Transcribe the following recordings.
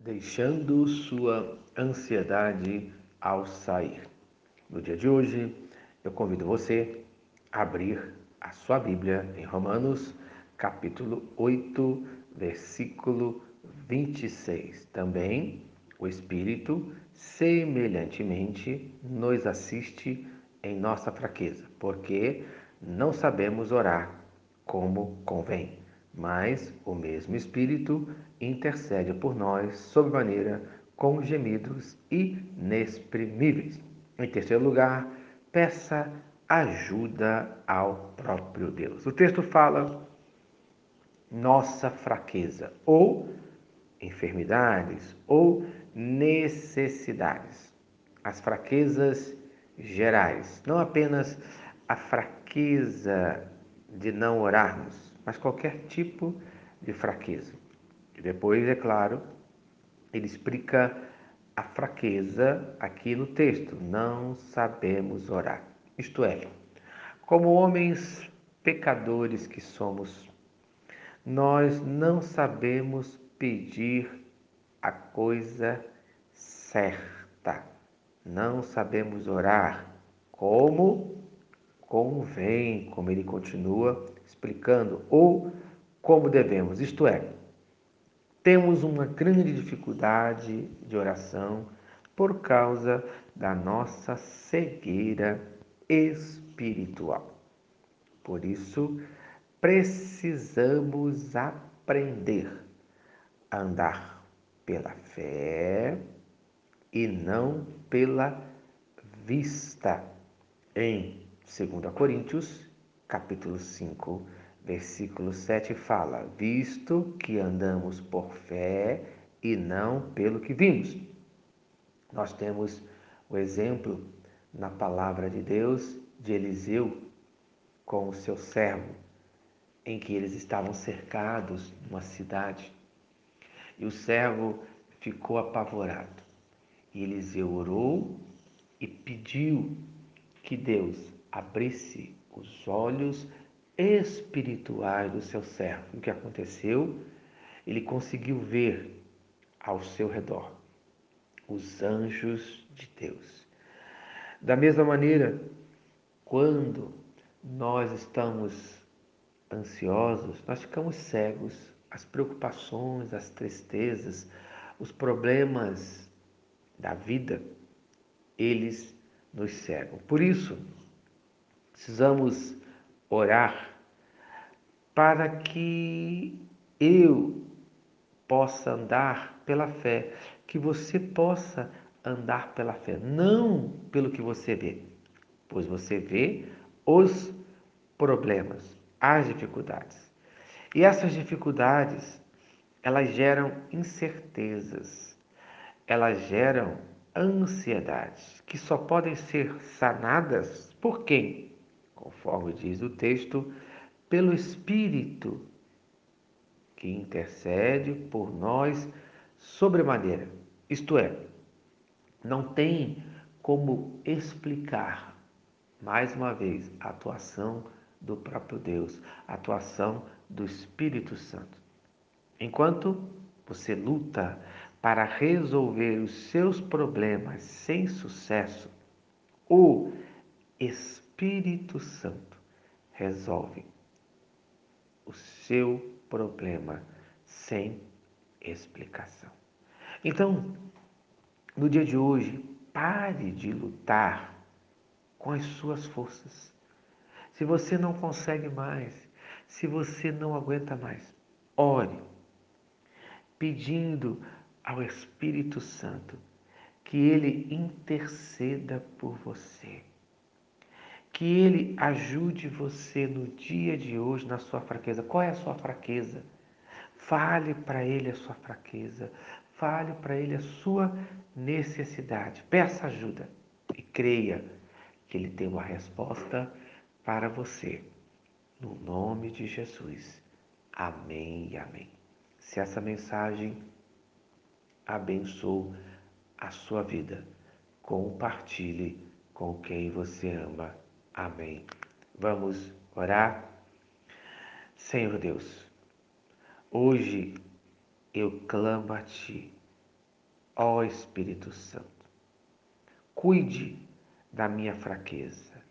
deixando sua ansiedade ao sair. No dia de hoje, eu convido você a abrir a sua Bíblia em Romanos, capítulo 8, versículo 26. Também o Espírito, semelhantemente, nos assiste em nossa fraqueza, porque não sabemos orar como convém mas o mesmo Espírito intercede por nós sob maneira com gemidos inexprimíveis. Em terceiro lugar, peça ajuda ao próprio Deus. O texto fala nossa fraqueza ou enfermidades ou necessidades. As fraquezas gerais, não apenas a fraqueza de não orarmos, mas qualquer tipo de fraqueza. E depois, é claro, ele explica a fraqueza aqui no texto. Não sabemos orar. Isto é, como homens pecadores que somos, nós não sabemos pedir a coisa certa. Não sabemos orar como convém, como ele continua explicando, ou como devemos, isto é, temos uma grande dificuldade de oração por causa da nossa cegueira espiritual. Por isso, precisamos aprender a andar pela fé e não pela vista. Em 2 Coríntios capítulo 5, versículo 7 fala: Visto que andamos por fé e não pelo que vimos. Nós temos o exemplo na palavra de Deus de Eliseu com o seu servo, em que eles estavam cercados numa cidade. E o servo ficou apavorado. E Eliseu orou e pediu que Deus abrisse os olhos espirituais do seu servo. O que aconteceu? Ele conseguiu ver ao seu redor os anjos de Deus. Da mesma maneira, quando nós estamos ansiosos, nós ficamos cegos. As preocupações, as tristezas, os problemas da vida, eles nos cegam. Por isso, Precisamos orar para que eu possa andar pela fé, que você possa andar pela fé, não pelo que você vê, pois você vê os problemas, as dificuldades. E essas dificuldades, elas geram incertezas, elas geram ansiedades, que só podem ser sanadas por quem? Conforme diz o texto, pelo Espírito que intercede por nós sobremaneira. Isto é, não tem como explicar, mais uma vez, a atuação do próprio Deus, a atuação do Espírito Santo. Enquanto você luta para resolver os seus problemas sem sucesso, o Espírito Espírito Santo resolve o seu problema sem explicação. Então, no dia de hoje, pare de lutar com as suas forças. Se você não consegue mais, se você não aguenta mais, ore, pedindo ao Espírito Santo que ele interceda por você que Ele ajude você no dia de hoje na sua fraqueza. Qual é a sua fraqueza? Fale para Ele a sua fraqueza. Fale para Ele a sua necessidade. Peça ajuda e creia que Ele tem uma resposta para você. No nome de Jesus. Amém e amém. Se essa mensagem abençoou a sua vida, compartilhe com quem você ama Amém. Vamos orar? Senhor Deus, hoje eu clamo a Ti Ó Espírito Santo, cuide da minha fraqueza,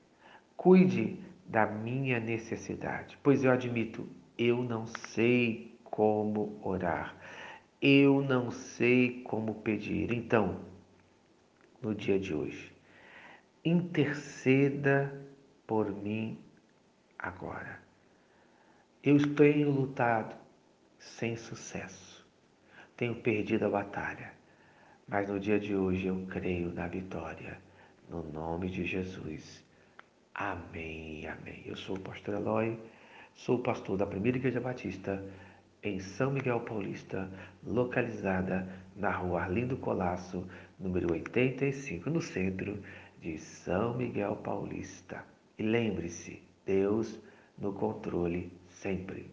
cuide da minha necessidade, pois eu admito, eu não sei como orar, eu não sei como pedir. Então, no dia de hoje, interceda por mim agora. Eu tenho lutado sem sucesso, tenho perdido a batalha, mas no dia de hoje eu creio na vitória, no nome de Jesus. Amém, amém. Eu sou o pastor Eloy, sou pastor da Primeira Igreja Batista em São Miguel Paulista, localizada na rua Arlindo Colasso, número 85, no centro de São Miguel Paulista. E lembre-se, Deus no controle sempre.